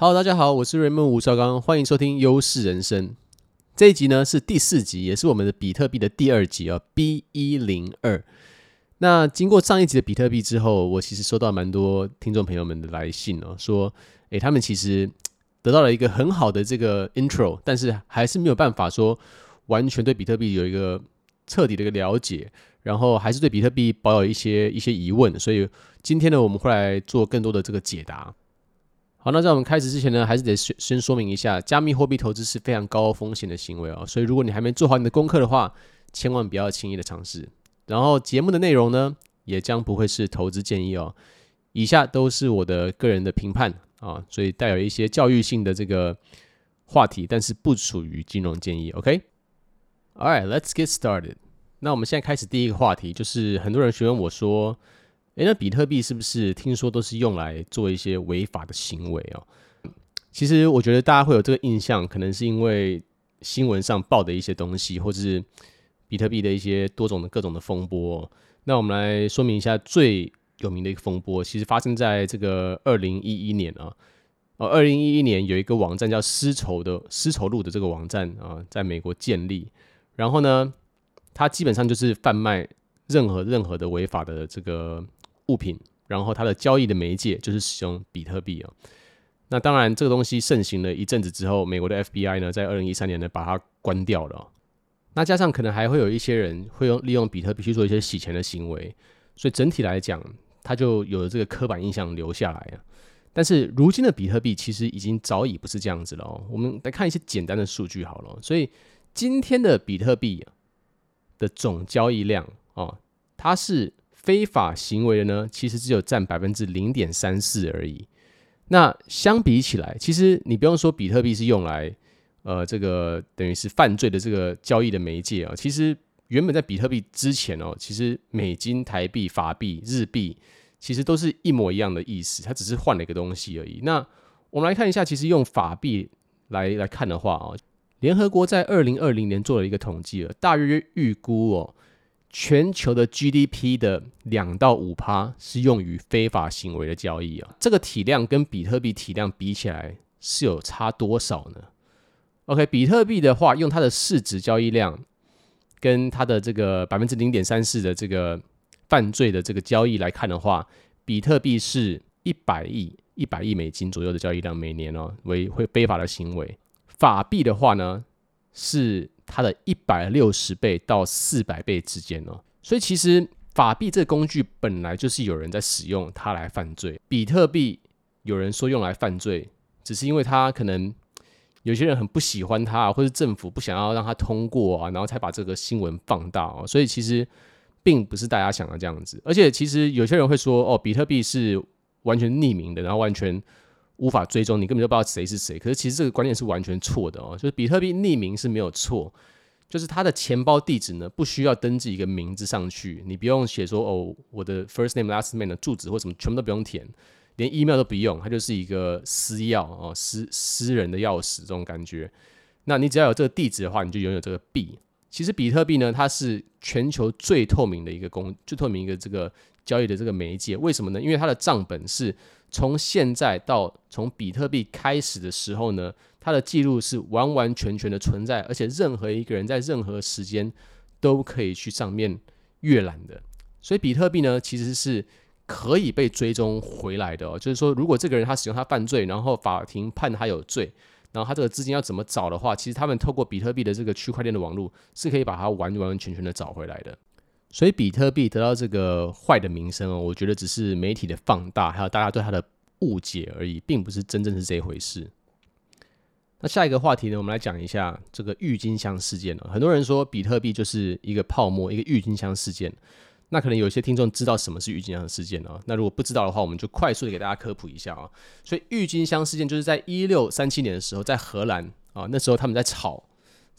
Hello，大家好，我是 Raymond 吴绍刚，欢迎收听优势人生。这一集呢是第四集，也是我们的比特币的第二集啊，B 一零二。那经过上一集的比特币之后，我其实收到蛮多听众朋友们的来信哦，说，诶，他们其实得到了一个很好的这个 intro，但是还是没有办法说完全对比特币有一个彻底的一个了解，然后还是对比特币保有一些一些疑问，所以今天呢，我们会来做更多的这个解答。好，那在我们开始之前呢，还是得先先说明一下，加密货币投资是非常高风险的行为哦，所以如果你还没做好你的功课的话，千万不要轻易的尝试。然后节目的内容呢，也将不会是投资建议哦，以下都是我的个人的评判啊，所以带有一些教育性的这个话题，但是不属于金融建议。OK，All right，let's get started。那我们现在开始第一个话题，就是很多人询问我说。诶，那比特币是不是听说都是用来做一些违法的行为哦？其实我觉得大家会有这个印象，可能是因为新闻上报的一些东西，或者是比特币的一些多种的各种的风波。那我们来说明一下最有名的一个风波，其实发生在这个二零一一年啊。哦，二零一一年有一个网站叫丝绸的丝绸路的这个网站啊，在美国建立，然后呢，它基本上就是贩卖任何任何的违法的这个。物品，然后它的交易的媒介就是使用比特币啊。那当然，这个东西盛行了一阵子之后，美国的 FBI 呢，在二零一三年呢，把它关掉了。那加上可能还会有一些人会用利用比特币去做一些洗钱的行为，所以整体来讲，它就有了这个刻板印象留下来啊。但是如今的比特币其实已经早已不是这样子了哦。我们来看一些简单的数据好了。所以今天的比特币的总交易量哦，它是。非法行为的呢，其实只有占百分之零点三四而已。那相比起来，其实你不用说比特币是用来，呃，这个等于是犯罪的这个交易的媒介啊。其实原本在比特币之前哦，其实美金、台币、法币、日币，其实都是一模一样的意思，它只是换了一个东西而已。那我们来看一下，其实用法币来来看的话啊，联合国在二零二零年做了一个统计了，大约预估哦。全球的 GDP 的两到五趴是用于非法行为的交易啊，这个体量跟比特币体量比起来是有差多少呢？OK，比特币的话，用它的市值交易量跟它的这个百分之零点三四的这个犯罪的这个交易来看的话，比特币是一百亿一百亿美金左右的交易量每年哦，为会非法的行为。法币的话呢是。它的一百六十倍到四百倍之间哦，所以其实法币这个工具本来就是有人在使用它来犯罪。比特币有人说用来犯罪，只是因为它可能有些人很不喜欢它，或是政府不想要让它通过啊，然后才把这个新闻放大哦。所以其实并不是大家想的这样子。而且其实有些人会说，哦，比特币是完全匿名的，然后完全。无法追踪，你根本就不知道谁是谁。可是其实这个观念是完全错的哦，就是比特币匿名是没有错，就是它的钱包地址呢不需要登记一个名字上去，你不用写说哦我的 first name last name 的住址或什么全部都不用填，连 email 都不用，它就是一个私钥哦，私私人的钥匙这种感觉。那你只要有这个地址的话，你就拥有这个币。其实比特币呢，它是全球最透明的一个公最透明一个这个交易的这个媒介。为什么呢？因为它的账本是。从现在到从比特币开始的时候呢，它的记录是完完全全的存在，而且任何一个人在任何时间都可以去上面阅览的。所以比特币呢，其实是可以被追踪回来的哦。就是说，如果这个人他使用他犯罪，然后法庭判他有罪，然后他这个资金要怎么找的话，其实他们透过比特币的这个区块链的网络是可以把它完完全全的找回来的。所以比特币得到这个坏的名声哦，我觉得只是媒体的放大，还有大家对它的误解而已，并不是真正是这一回事。那下一个话题呢，我们来讲一下这个郁金香事件了。很多人说比特币就是一个泡沫，一个郁金香事件。那可能有些听众知道什么是郁金香事件啊？那如果不知道的话，我们就快速的给大家科普一下啊。所以郁金香事件就是在一六三七年的时候，在荷兰啊，那时候他们在炒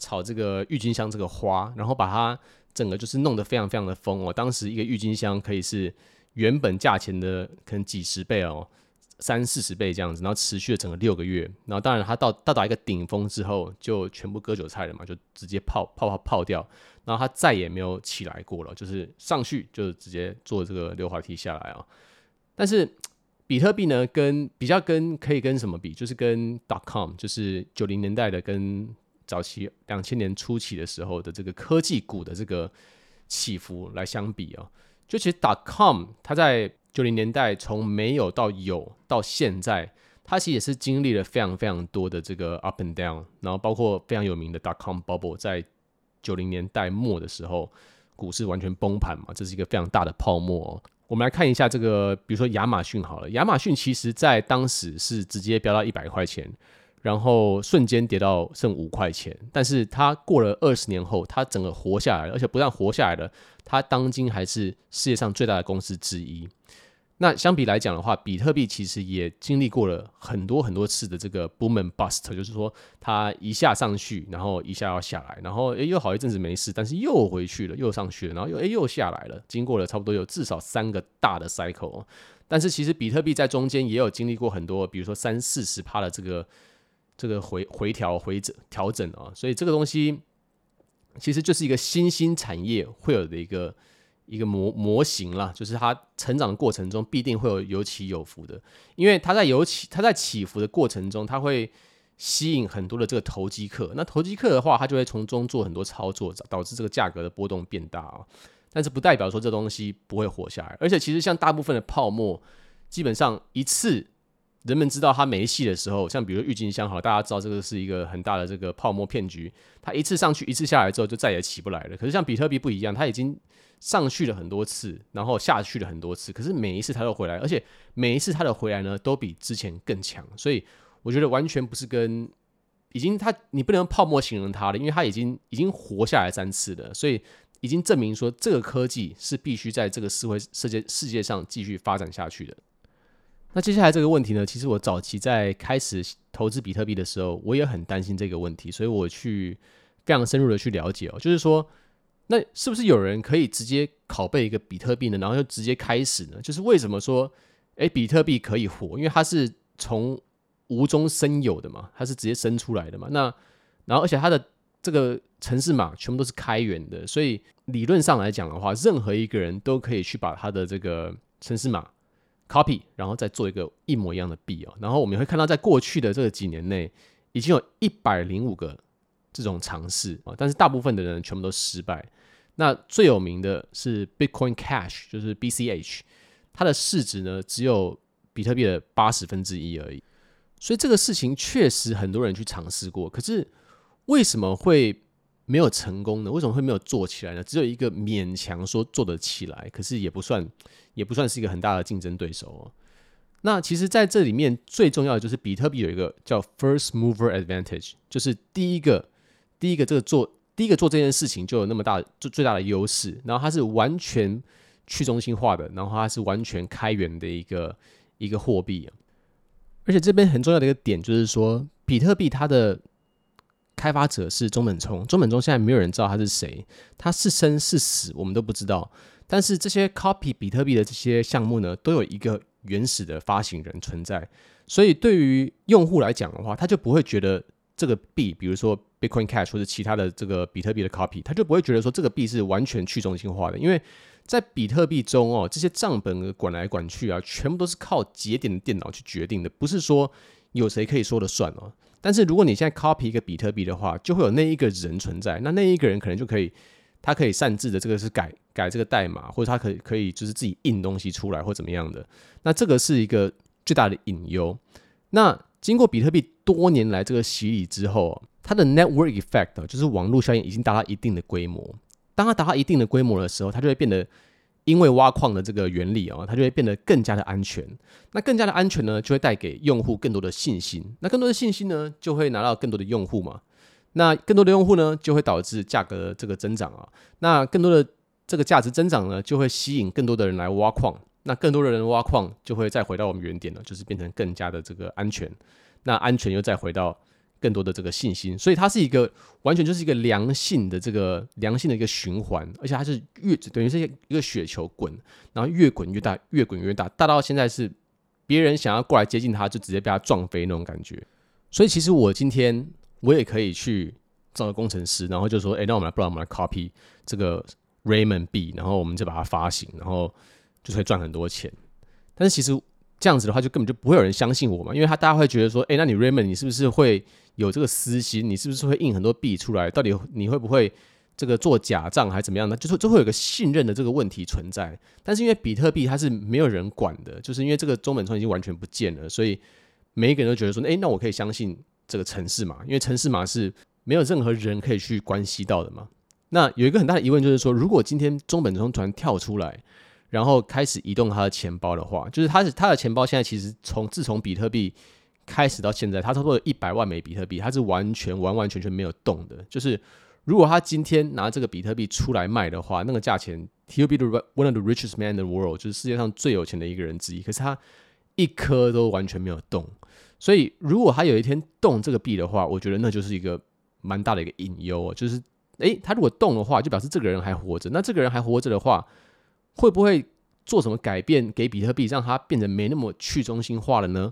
炒这个郁金香这个花，然后把它。整个就是弄得非常非常的疯哦，当时一个郁金香可以是原本价钱的可能几十倍哦，三四十倍这样子，然后持续了整个六个月，然后当然它到到达一个顶峰之后，就全部割韭菜了嘛，就直接泡泡泡泡掉，然后它再也没有起来过了，就是上去就直接坐这个溜滑梯下来啊。但是比特币呢，跟比较跟可以跟什么比？就是跟 dot com，就是九零年代的跟早期两千年初期的时候的这个科技股的这个起伏来相比啊。就其实 dot com 它在九零年代从没有到有到现在，它其实也是经历了非常非常多的这个 up and down，然后包括非常有名的 dot com bubble，在九零年代末的时候，股市完全崩盘嘛，这是一个非常大的泡沫。我们来看一下这个，比如说亚马逊好了，亚马逊其实在当时是直接飙到一百块钱，然后瞬间跌到剩五块钱，但是它过了二十年后，它整个活下来了，而且不但活下来了，它当今还是世界上最大的公司之一。那相比来讲的话，比特币其实也经历过了很多很多次的这个 boom and bust，就是说它一下上去，然后一下要下来，然后诶又好一阵子没事，但是又回去了，又上去了，然后又诶又下来了，经过了差不多有至少三个大的 cycle。但是其实比特币在中间也有经历过很多，比如说三四十趴的这个这个回回调回整调整啊，所以这个东西其实就是一个新兴产业会有的一个。一个模模型啦，就是它成长的过程中必定会有有起有伏的，因为它在有起它在起伏的过程中，它会吸引很多的这个投机客。那投机客的话，它就会从中做很多操作，导致这个价格的波动变大啊。但是不代表说这东西不会活下来，而且其实像大部分的泡沫，基本上一次人们知道它没戏的时候，像比如郁金香好，大家知道这个是一个很大的这个泡沫骗局，它一次上去一次下来之后就再也起不来了。可是像比特币不一样，它已经。上去了很多次，然后下去了很多次，可是每一次它都回来，而且每一次它的回来呢，都比之前更强。所以我觉得完全不是跟已经它，你不能用泡沫形容它了，因为它已经已经活下来三次了，所以已经证明说这个科技是必须在这个社会世界世界上继续发展下去的。那接下来这个问题呢，其实我早期在开始投资比特币的时候，我也很担心这个问题，所以我去非常深入的去了解哦，就是说。那是不是有人可以直接拷贝一个比特币呢？然后就直接开始呢？就是为什么说，哎，比特币可以活？因为它是从无中生有的嘛，它是直接生出来的嘛。那然后而且它的这个程式码全部都是开源的，所以理论上来讲的话，任何一个人都可以去把它的这个程式码 copy，然后再做一个一模一样的币哦。然后我们会看到，在过去的这几年内，已经有一百零五个这种尝试啊，但是大部分的人全部都失败。那最有名的是 Bitcoin Cash，就是 BCH，它的市值呢只有比特币的八十分之一而已。所以这个事情确实很多人去尝试过，可是为什么会没有成功呢？为什么会没有做起来呢？只有一个勉强说做得起来，可是也不算，也不算是一个很大的竞争对手哦。那其实在这里面最重要的就是比特币有一个叫 First Mover Advantage，就是第一个，第一个这个做。第一个做这件事情就有那么大，就最大的优势。然后它是完全去中心化的，然后它是完全开源的一个一个货币。而且这边很重要的一个点就是说，比特币它的开发者是中本聪，中本聪现在没有人知道他是谁，他是生是死我们都不知道。但是这些 copy 比特币的这些项目呢，都有一个原始的发行人存在，所以对于用户来讲的话，他就不会觉得。这个币，比如说 Bitcoin Cash 或者其他的这个比特币的 copy，他就不会觉得说这个币是完全去中心化的，因为在比特币中哦，这些账本管来管去啊，全部都是靠节点的电脑去决定的，不是说有谁可以说了算哦。但是如果你现在 copy 一个比特币的话，就会有那一个人存在，那那一个人可能就可以，他可以擅自的这个是改改这个代码，或者他可以可以就是自己印东西出来或怎么样的，那这个是一个最大的隐忧。那经过比特币多年来这个洗礼之后，它的 network effect 就是网络效应已经达到一定的规模。当它达到一定的规模的时候，它就会变得，因为挖矿的这个原理啊，它就会变得更加的安全。那更加的安全呢，就会带给用户更多的信心。那更多的信心呢，就会拿到更多的用户嘛。那更多的用户呢，就会导致价格这个增长啊。那更多的这个价值增长呢，就会吸引更多的人来挖矿。那更多的人挖矿，就会再回到我们原点了，就是变成更加的这个安全。那安全又再回到更多的这个信心，所以它是一个完全就是一个良性的这个良性的一个循环，而且它是越等于是一个雪球滚，然后越滚越大，越滚越大，大到现在是别人想要过来接近它，就直接被它撞飞那种感觉。所以其实我今天我也可以去找个工程师，然后就说，哎，那我们来，不然我们来 copy 这个 Raymond 币，然后我们就把它发行，然后。就会赚很多钱，但是其实这样子的话，就根本就不会有人相信我嘛，因为他大家会觉得说，哎，那你 Raymond 你是不是会有这个私心？你是不是会印很多币出来？到底你会不会这个做假账还是怎么样呢？就是就会有个信任的这个问题存在。但是因为比特币它是没有人管的，就是因为这个中本聪已经完全不见了，所以每一个人都觉得说，诶，那我可以相信这个城市嘛，因为城市嘛是没有任何人可以去关系到的嘛。那有一个很大的疑问就是说，如果今天中本聪突然跳出来，然后开始移动他的钱包的话，就是他是他的钱包现在其实从自从比特币开始到现在，他差不多有一百万枚比特币，他是完全完完全全没有动的。就是如果他今天拿这个比特币出来卖的话，那个价钱，He'll be the one of the richest man in the world，就是世界上最有钱的一个人之一。可是他一颗都完全没有动，所以如果他有一天动这个币的话，我觉得那就是一个蛮大的一个隐忧，哦就是。诶，他如果动的话，就表示这个人还活着。那这个人还活着的话，会不会做什么改变给比特币，让它变得没那么去中心化了呢？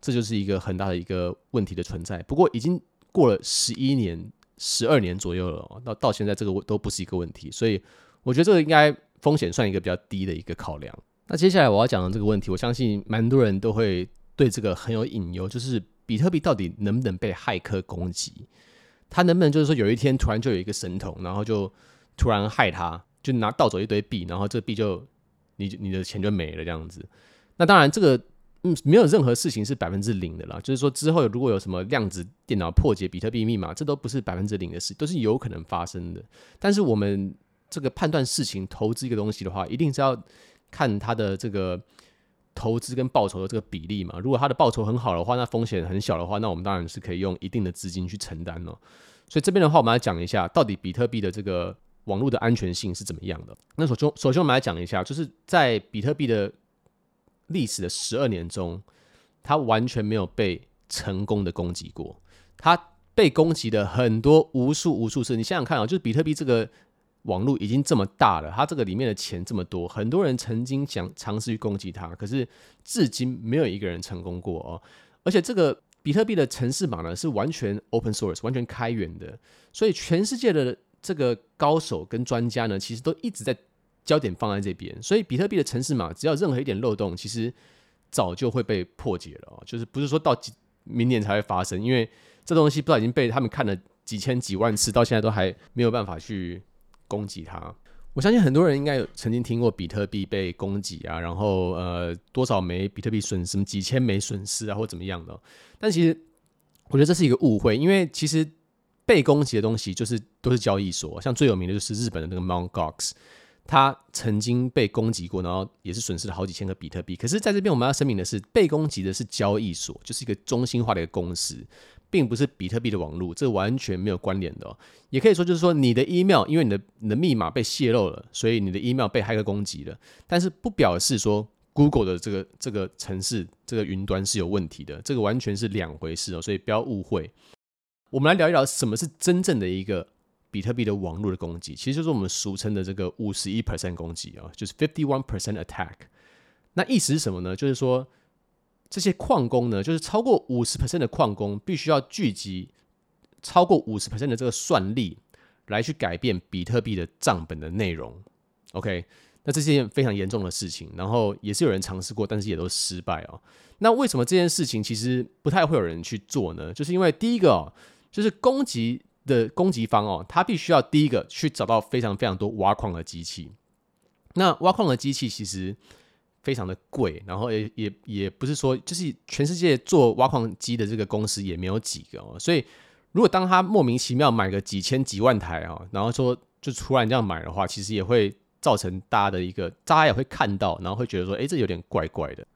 这就是一个很大的一个问题的存在。不过已经过了十一年、十二年左右了，到到现在这个都不是一个问题。所以我觉得这个应该风险算一个比较低的一个考量。那接下来我要讲的这个问题，我相信蛮多人都会对这个很有隐忧，就是比特币到底能不能被骇客攻击？他能不能就是说有一天突然就有一个神童，然后就突然害他，就拿盗走一堆币，然后这币就你你的钱就没了这样子？那当然这个嗯没有任何事情是百分之零的啦，就是说之后如果有什么量子电脑破解比特币密码，这都不是百分之零的事，都是有可能发生的。但是我们这个判断事情投资一个东西的话，一定是要看它的这个。投资跟报酬的这个比例嘛，如果它的报酬很好的话，那风险很小的话，那我们当然是可以用一定的资金去承担了。所以这边的话，我们来讲一下，到底比特币的这个网络的安全性是怎么样的。那首先，首先我们来讲一下，就是在比特币的历史的十二年中，它完全没有被成功的攻击过。它被攻击的很多无数无数次，你想想看啊，就是比特币这个。网络已经这么大了，它这个里面的钱这么多，很多人曾经想尝试去攻击它，可是至今没有一个人成功过哦。而且这个比特币的程式码呢是完全 open source，完全开源的，所以全世界的这个高手跟专家呢，其实都一直在焦点放在这边。所以比特币的程式码只要任何一点漏洞，其实早就会被破解了哦。就是不是说到明年才会发生，因为这东西不知道已经被他们看了几千几万次，到现在都还没有办法去。攻击它，我相信很多人应该有曾经听过比特币被攻击啊，然后呃多少枚比特币损失，什么几千枚损失啊，或怎么样的。但其实我觉得这是一个误会，因为其实被攻击的东西就是都是交易所，像最有名的就是日本的那个 Mt. Gox，它曾经被攻击过，然后也是损失了好几千个比特币。可是在这边我们要声明的是，被攻击的是交易所，就是一个中心化的一个公司。并不是比特币的网络，这完全没有关联的哦。也可以说，就是说你的 email，因为你的你的密码被泄露了，所以你的 email 被骇客攻击了。但是不表示说 Google 的这个这个城市这个云端是有问题的，这个完全是两回事哦。所以不要误会。我们来聊一聊什么是真正的一个比特币的网络的攻击，其实就是我们俗称的这个五十一 percent 攻击啊，就是 fifty one percent attack。那意思是什么呢？就是说。这些矿工呢，就是超过五十 percent 的矿工，必须要聚集超过五十 percent 的这个算力，来去改变比特币的账本的内容。OK，那这是件非常严重的事情，然后也是有人尝试过，但是也都失败哦。那为什么这件事情其实不太会有人去做呢？就是因为第一个哦，就是攻击的攻击方哦，他必须要第一个去找到非常非常多挖矿的机器。那挖矿的机器其实。非常的贵，然后也也也不是说，就是全世界做挖矿机的这个公司也没有几个哦，所以如果当他莫名其妙买个几千几万台啊，然后说就突然这样买的话，其实也会造成大家的一个，大家也会看到，然后会觉得说，哎，这有点怪怪的。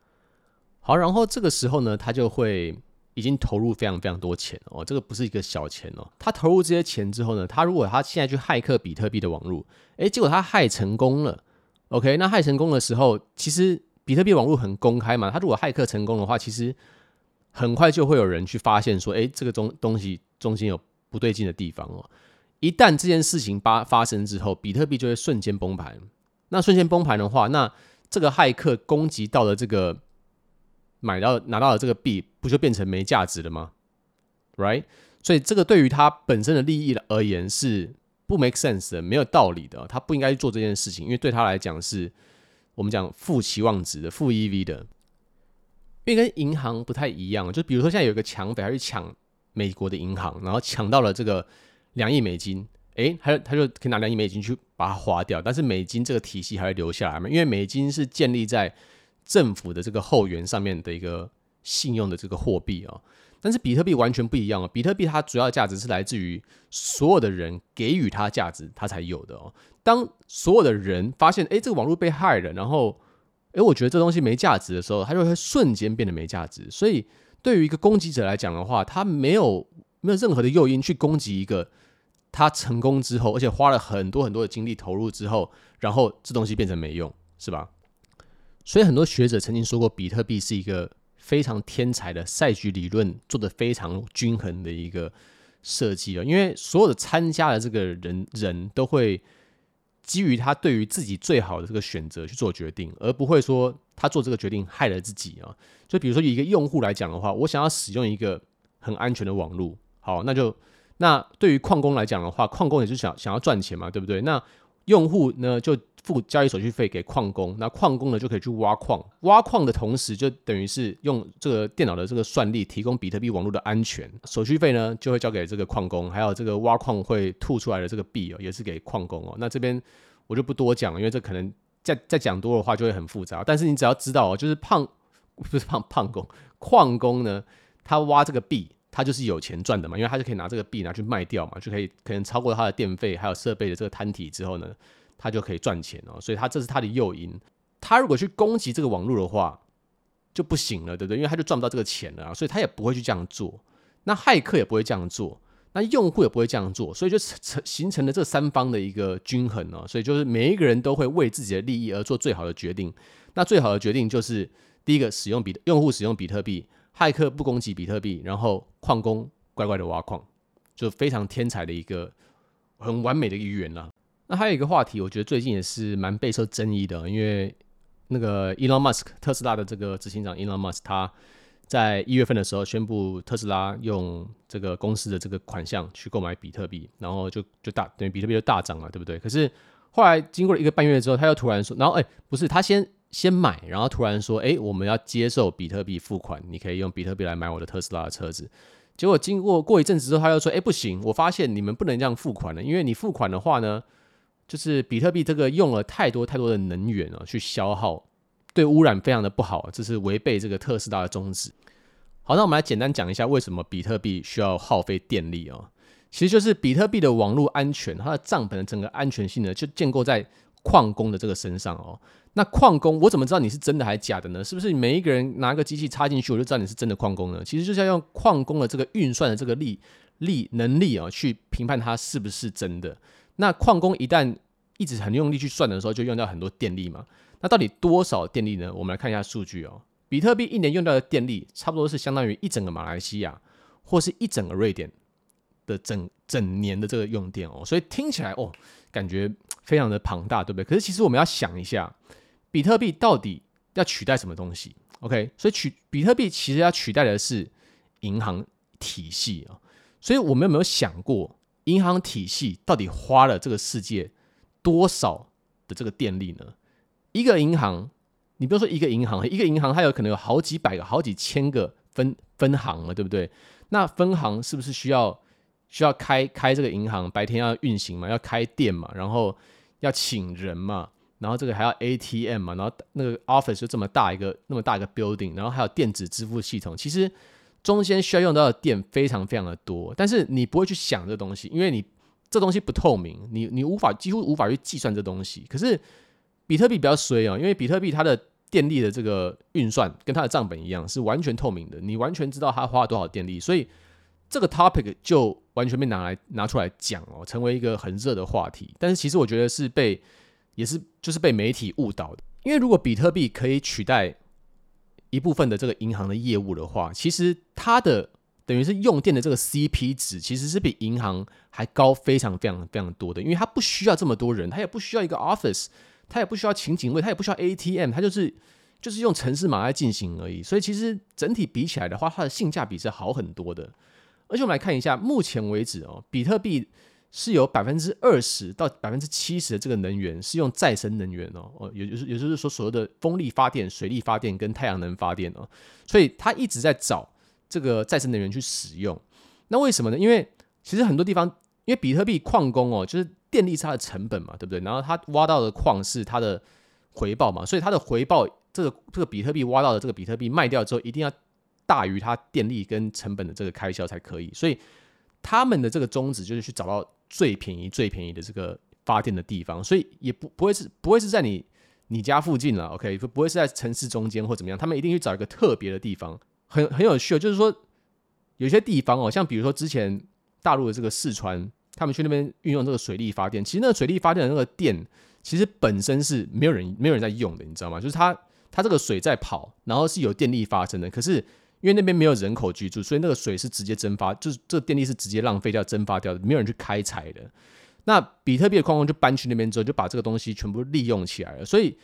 好，然后这个时候呢，他就会已经投入非常非常多钱哦，这个不是一个小钱哦。他投入这些钱之后呢，他如果他现在去骇客比特币的网络，哎，结果他骇成功了。OK，那骇成功的时候，其实比特币网络很公开嘛。他如果骇客成功的话，其实很快就会有人去发现说，诶，这个东东西中间有不对劲的地方哦。一旦这件事情发发生之后，比特币就会瞬间崩盘。那瞬间崩盘的话，那这个骇客攻击到了这个买到拿到的这个币，不就变成没价值了吗？Right？所以这个对于他本身的利益而言是。不 make sense 的，没有道理的，他不应该去做这件事情，因为对他来讲是，我们讲负期望值的负 EV 的。因为跟银行不太一样，就比如说现在有一个抢匪，他去抢美国的银行，然后抢到了这个两亿美金，诶，他就他就可以拿两亿美金去把它花掉，但是美金这个体系还会留下来嘛？因为美金是建立在政府的这个后援上面的一个信用的这个货币啊。但是比特币完全不一样哦，比特币它主要价值是来自于所有的人给予它价值，它才有的哦。当所有的人发现，哎，这个网络被害了，然后，哎，我觉得这东西没价值的时候，它就会瞬间变得没价值。所以，对于一个攻击者来讲的话，他没有没有任何的诱因去攻击一个他成功之后，而且花了很多很多的精力投入之后，然后这东西变成没用，是吧？所以很多学者曾经说过，比特币是一个。非常天才的赛局理论做得非常均衡的一个设计啊，因为所有的参加的这个人人都会基于他对于自己最好的这个选择去做决定，而不会说他做这个决定害了自己啊。就比如说以一个用户来讲的话，我想要使用一个很安全的网络，好，那就那对于矿工来讲的话，矿工也是想想要赚钱嘛，对不对？那用户呢就。付交易手续费给矿工，那矿工呢就可以去挖矿。挖矿的同时，就等于是用这个电脑的这个算力提供比特币网络的安全。手续费呢就会交给这个矿工，还有这个挖矿会吐出来的这个币哦，也是给矿工哦。那这边我就不多讲，因为这可能再再讲多的话就会很复杂。但是你只要知道哦，就是胖不是胖胖工矿工呢，他挖这个币，他就是有钱赚的嘛，因为他就可以拿这个币拿去卖掉嘛，就可以可能超过他的电费还有设备的这个摊体之后呢。他就可以赚钱哦，所以他这是他的诱因。他如果去攻击这个网络的话，就不行了，对不对？因为他就赚不到这个钱了啊，所以他也不会去这样做。那骇客也不会这样做，那用户也不会这样做，所以就成形成了这三方的一个均衡哦。所以就是每一个人都会为自己的利益而做最好的决定。那最好的决定就是第一个，使用比用户使用比特币，骇客不攻击比特币，然后矿工乖乖的挖矿，就非常天才的一个很完美的一个语言了。那还有一个话题，我觉得最近也是蛮备受争议的，因为那个 Elon Musk 特斯拉的这个执行长 Elon Musk，他在一月份的时候宣布特斯拉用这个公司的这个款项去购买比特币，然后就就大等于比特币就大涨了，对不对？可是后来经过了一个半月之后，他又突然说，然后哎，不是他先先买，然后突然说，哎，我们要接受比特币付款，你可以用比特币来买我的特斯拉的车子。结果经过过一阵子之后，他又说，哎，不行，我发现你们不能这样付款了，因为你付款的话呢。就是比特币这个用了太多太多的能源啊，去消耗，对污染非常的不好，这是违背这个特斯拉的宗旨。好，那我们来简单讲一下为什么比特币需要耗费电力啊？其实就是比特币的网络安全，它的账本的整个安全性呢，就建构在矿工的这个身上哦。那矿工，我怎么知道你是真的还是假的呢？是不是每一个人拿个机器插进去，我就知道你是真的矿工呢？其实就是要用矿工的这个运算的这个力力能力啊，去评判它是不是真的。那矿工一旦一直很用力去算的时候，就用掉很多电力嘛。那到底多少电力呢？我们来看一下数据哦。比特币一年用掉的电力，差不多是相当于一整个马来西亚或是一整个瑞典的整整年的这个用电哦。所以听起来哦，感觉非常的庞大，对不对？可是其实我们要想一下，比特币到底要取代什么东西？OK，所以取比特币其实要取代的是银行体系啊。所以我们有没有想过？银行体系到底花了这个世界多少的这个电力呢？一个银行，你不要说一个银行，一个银行它有可能有好几百个、好几千个分分行了，对不对？那分行是不是需要需要开开这个银行？白天要运行嘛，要开店嘛，然后要请人嘛，然后这个还要 ATM 嘛，然后那个 office 就这么大一个那么大一个 building，然后还有电子支付系统，其实。中间需要用到的电非常非常的多，但是你不会去想这东西，因为你这东西不透明，你你无法几乎无法去计算这东西。可是比特币比较衰哦，因为比特币它的电力的这个运算跟它的账本一样是完全透明的，你完全知道它花了多少电力，所以这个 topic 就完全被拿来拿出来讲哦，成为一个很热的话题。但是其实我觉得是被也是就是被媒体误导的，因为如果比特币可以取代。一部分的这个银行的业务的话，其实它的等于是用电的这个 CP 值，其实是比银行还高非常非常非常多的，因为它不需要这么多人，它也不需要一个 office，它也不需要请警卫，它也不需要 ATM，它就是就是用城市码来进行而已。所以其实整体比起来的话，它的性价比是好很多的。而且我们来看一下，目前为止哦，比特币是有百分之二十到百分之七十的这个能源是用再生能源哦，哦，也就是也就是说所谓的风力发电、水力发电跟太阳能发电哦，所以他一直在找这个再生能源去使用。那为什么呢？因为其实很多地方，因为比特币矿工哦，就是电力是它的成本嘛，对不对？然后他挖到的矿是它的回报嘛，所以它的回报，这个这个比特币挖到的这个比特币卖掉之后，一定要大于它电力跟成本的这个开销才可以。所以他们的这个宗旨就是去找到。最便宜、最便宜的这个发电的地方，所以也不不会是不会是在你你家附近了，OK，不不会是在城市中间或怎么样，他们一定去找一个特别的地方，很很有趣哦，就是说有些地方哦，像比如说之前大陆的这个四川，他们去那边运用这个水力发电，其实那个水力发电的那个电，其实本身是没有人没有人在用的，你知道吗？就是它它这个水在跑，然后是有电力发生的，可是。因为那边没有人口居住，所以那个水是直接蒸发，就是这个电力是直接浪费掉、蒸发掉的，没有人去开采的。那比特币的矿工就搬去那边之后，就把这个东西全部利用起来了。所以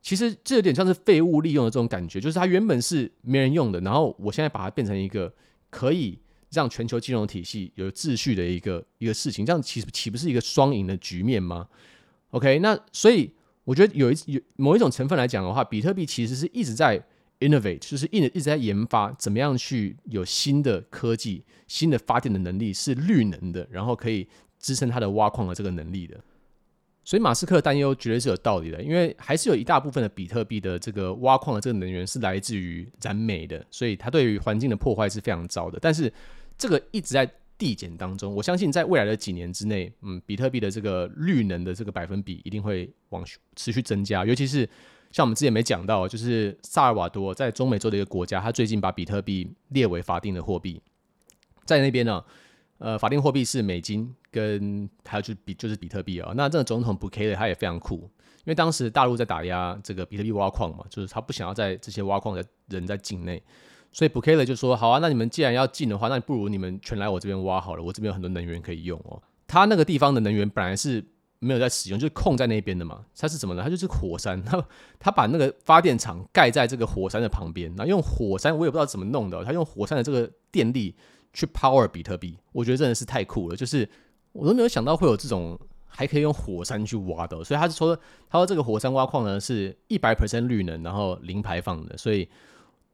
其实这有点像是废物利用的这种感觉，就是它原本是没人用的，然后我现在把它变成一个可以让全球金融体系有秩序的一个一个事情，这样其实岂不是一个双赢的局面吗？OK，那所以我觉得有一有某一种成分来讲的话，比特币其实是一直在。Innovate 就是一直一直在研发，怎么样去有新的科技、新的发电的能力是绿能的，然后可以支撑它的挖矿的这个能力的。所以马斯克担忧绝对是有道理的，因为还是有一大部分的比特币的这个挖矿的这个能源是来自于燃煤的，所以它对于环境的破坏是非常糟的。但是这个一直在递减当中，我相信在未来的几年之内，嗯，比特币的这个绿能的这个百分比一定会往持续增加，尤其是。像我们之前没讲到，就是萨尔瓦多在中美洲的一个国家，他最近把比特币列为法定的货币，在那边呢，呃，法定货币是美金跟还有就是比就是比特币啊。那这个总统布凯勒他也非常酷，因为当时大陆在打压这个比特币挖矿嘛，就是他不想要在这些挖矿的人在境内，所以布凯勒就说：好啊，那你们既然要进的话，那不如你们全来我这边挖好了，我这边有很多能源可以用哦。他那个地方的能源本来是。没有在使用，就是空在那边的嘛。它是什么呢？它就是火山。它它把那个发电厂盖在这个火山的旁边，然后用火山，我也不知道怎么弄的。它用火山的这个电力去 power 比特币，我觉得真的是太酷了。就是我都没有想到会有这种还可以用火山去挖的。所以他是说，他说这个火山挖矿呢是一百 percent 绿能，然后零排放的。所以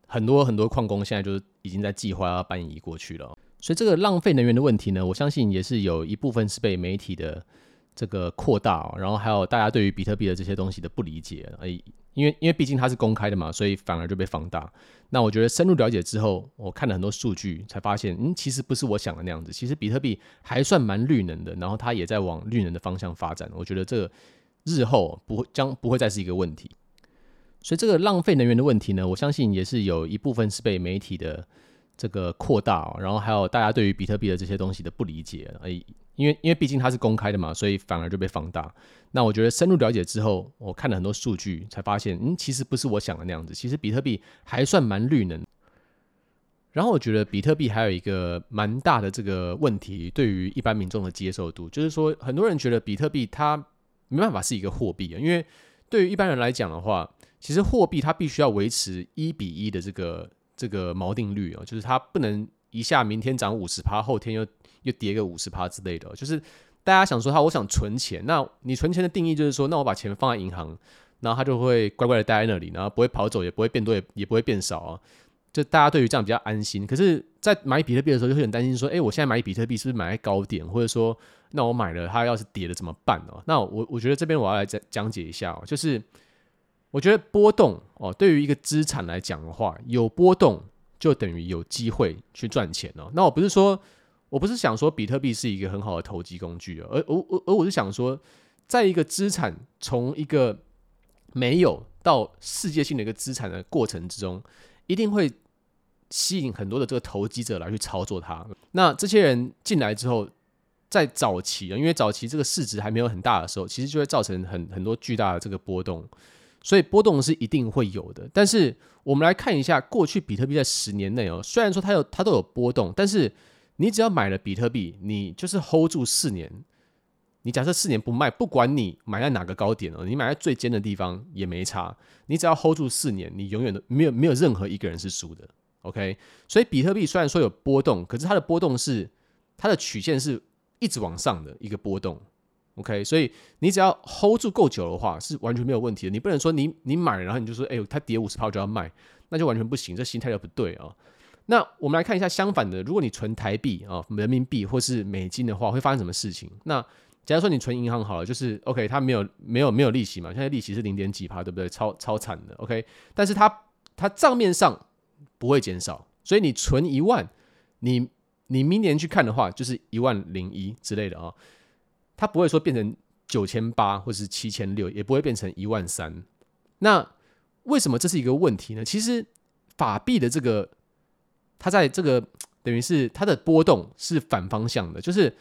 很多很多矿工现在就是已经在计划要搬移过去了。所以这个浪费能源的问题呢，我相信也是有一部分是被媒体的。这个扩大哦，然后还有大家对于比特币的这些东西的不理解，哎，因为因为毕竟它是公开的嘛，所以反而就被放大。那我觉得深入了解之后，我看了很多数据，才发现，嗯，其实不是我想的那样子。其实比特币还算蛮绿能的，然后它也在往绿能的方向发展。我觉得这个日后不会将不会再是一个问题。所以这个浪费能源的问题呢，我相信也是有一部分是被媒体的这个扩大，然后还有大家对于比特币的这些东西的不理解，哎。因为因为毕竟它是公开的嘛，所以反而就被放大。那我觉得深入了解之后，我看了很多数据，才发现，嗯，其实不是我想的那样子。其实比特币还算蛮绿能。然后我觉得比特币还有一个蛮大的这个问题，对于一般民众的接受度，就是说很多人觉得比特币它没办法是一个货币啊，因为对于一般人来讲的话，其实货币它必须要维持一比一的这个这个锚定律哦，就是它不能一下明天涨五十趴，后天又。又跌个五十趴之类的，就是大家想说他，我想存钱。那你存钱的定义就是说，那我把钱放在银行，然后它就会乖乖的待在那里，然后不会跑走，也不会变多，也也不会变少啊。就大家对于这样比较安心。可是，在买比特币的时候，就会很担心说，哎，我现在买比特币是不是买在高点，或者说，那我买了它要是跌了怎么办哦？那我我觉得这边我要来讲讲解一下哦，就是我觉得波动哦，对于一个资产来讲的话，有波动就等于有机会去赚钱哦。那我不是说。我不是想说比特币是一个很好的投机工具，而而而而我是想说，在一个资产从一个没有到世界性的一个资产的过程之中，一定会吸引很多的这个投机者来去操作它。那这些人进来之后，在早期啊，因为早期这个市值还没有很大的时候，其实就会造成很很多巨大的这个波动，所以波动是一定会有的。但是我们来看一下过去比特币在十年内哦，虽然说它有它都有波动，但是你只要买了比特币，你就是 hold 住四年。你假设四年不卖，不管你买在哪个高点哦，你买在最尖的地方也没差。你只要 hold 住四年，你永远都没有没有任何一个人是输的。OK，所以比特币虽然说有波动，可是它的波动是它的曲线是一直往上的一个波动。OK，所以你只要 hold 住够久的话，是完全没有问题的。你不能说你你买了，然后你就说，哎呦，它跌五十趴就要卖，那就完全不行，这心态就不对啊。那我们来看一下相反的，如果你存台币啊、人民币或是美金的话，会发生什么事情？那假如说你存银行好了，就是 OK，它没有没有没有利息嘛，现在利息是零点几趴，对不对？超超惨的 OK，但是它它账面上不会减少，所以你存一万，你你明年去看的话，就是一万零一之类的啊。它不会说变成九千八或是七千六，也不会变成一万三。那为什么这是一个问题呢？其实法币的这个，它在这个 等于是它的波动是反方向的，就是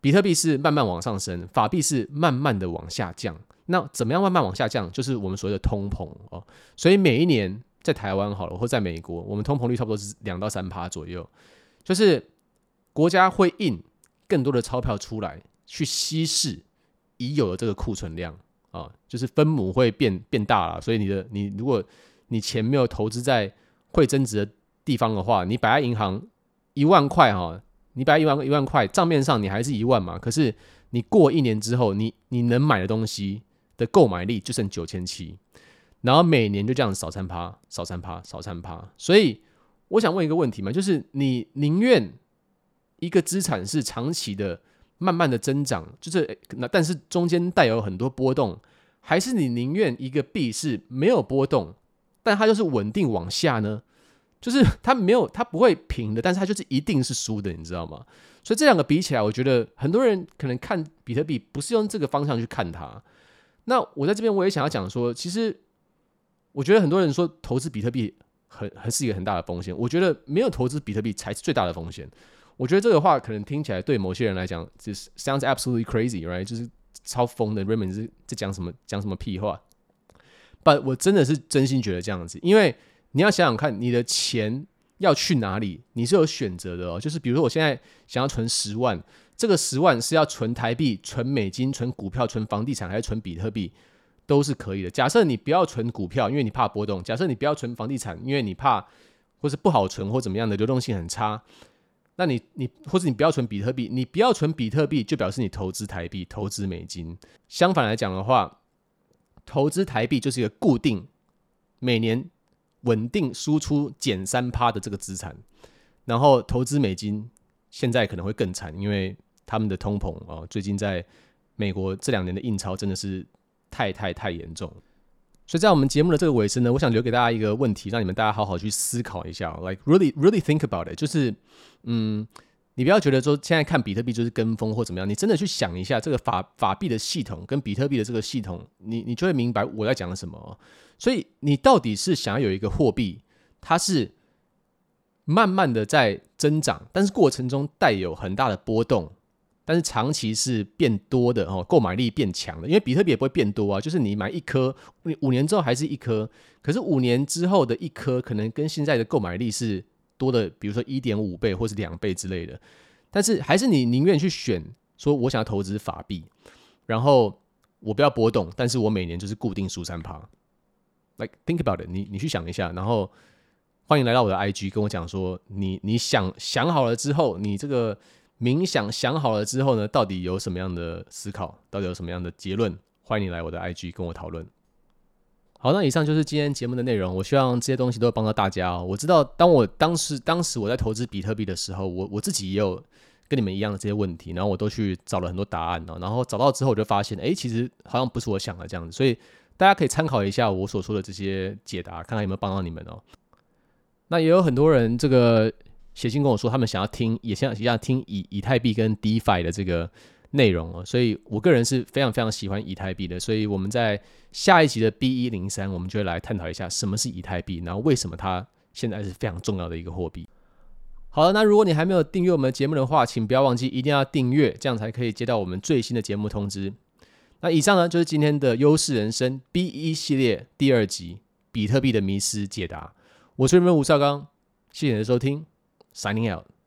比特币是慢慢往上升，法币是慢慢的往下降。那怎么样慢慢往下降？就是我们所谓的通膨哦。所以每一年在台湾好了，或在美国，我们通膨率差不多是两到三趴左右，就是国家会印更多的钞票出来。去稀释已有的这个库存量啊，就是分母会变变大了，所以你的你如果你钱没有投资在会增值的地方的话，你摆在银行一万块哈，你摆一万一万块账面上你还是一万嘛，可是你过一年之后，你你能买的东西的购买力就剩九千七，然后每年就这样少三趴，少三趴，少三趴，所以我想问一个问题嘛，就是你宁愿一个资产是长期的。慢慢的增长，就是那，但是中间带有很多波动，还是你宁愿一个币是没有波动，但它就是稳定往下呢？就是它没有，它不会平的，但是它就是一定是输的，你知道吗？所以这两个比起来，我觉得很多人可能看比特币不是用这个方向去看它。那我在这边我也想要讲说，其实我觉得很多人说投资比特币很还是一个很大的风险，我觉得没有投资比特币才是最大的风险。我觉得这个话可能听起来对某些人来讲，就是 sounds absolutely crazy，right？就是超疯的，Raymond 是在讲什么讲什么屁话。But 我真的是真心觉得这样子，因为你要想想看，你的钱要去哪里，你是有选择的哦。就是比如说，我现在想要存十万，这个十万是要存台币、存美金、存股票、存房地产，还是存比特币，都是可以的。假设你不要存股票，因为你怕波动；假设你不要存房地产，因为你怕或是不好存或怎么样的流动性很差。那你你或者你不要存比特币，你不要存比特币，就表示你投资台币、投资美金。相反来讲的话，投资台币就是一个固定每年稳定输出减三趴的这个资产，然后投资美金现在可能会更惨，因为他们的通膨啊，最近在美国这两年的印钞真的是太太太严重。所以在我们节目的这个尾声呢，我想留给大家一个问题，让你们大家好好去思考一下，like really really think about it。就是，嗯，你不要觉得说现在看比特币就是跟风或怎么样，你真的去想一下这个法法币的系统跟比特币的这个系统，你你就会明白我在讲什么。所以你到底是想要有一个货币，它是慢慢的在增长，但是过程中带有很大的波动。但是长期是变多的哦，购买力变强的，因为比特币也不会变多啊，就是你买一颗，你五年之后还是一颗，可是五年之后的一颗可能跟现在的购买力是多的，比如说一点五倍或是两倍之类的。但是还是你宁愿去选，说我想要投资法币，然后我不要波动，但是我每年就是固定输三趴。Like think about it，你你去想一下，然后欢迎来到我的 IG 跟我讲说，你你想想好了之后，你这个。冥想想好了之后呢，到底有什么样的思考？到底有什么样的结论？欢迎你来我的 IG 跟我讨论。好，那以上就是今天节目的内容。我希望这些东西都会帮到大家哦。我知道，当我当时当时我在投资比特币的时候，我我自己也有跟你们一样的这些问题，然后我都去找了很多答案哦。然后找到之后，我就发现，哎，其实好像不是我想的这样子。所以大家可以参考一下我所说的这些解答，看看有没有帮到你们哦。那也有很多人这个。写信跟我说，他们想要听，也想想听以以太币跟 DeFi 的这个内容哦，所以我个人是非常非常喜欢以太币的，所以我们在下一集的 B 一零三，我们就会来探讨一下什么是以太币，然后为什么它现在是非常重要的一个货币。好了，那如果你还没有订阅我们节目的话，请不要忘记一定要订阅，这样才可以接到我们最新的节目通知。那以上呢，就是今天的优势人生 B 一系列第二集比特币的迷失解答。我是你们吴绍刚，谢谢你的收听。Signing out.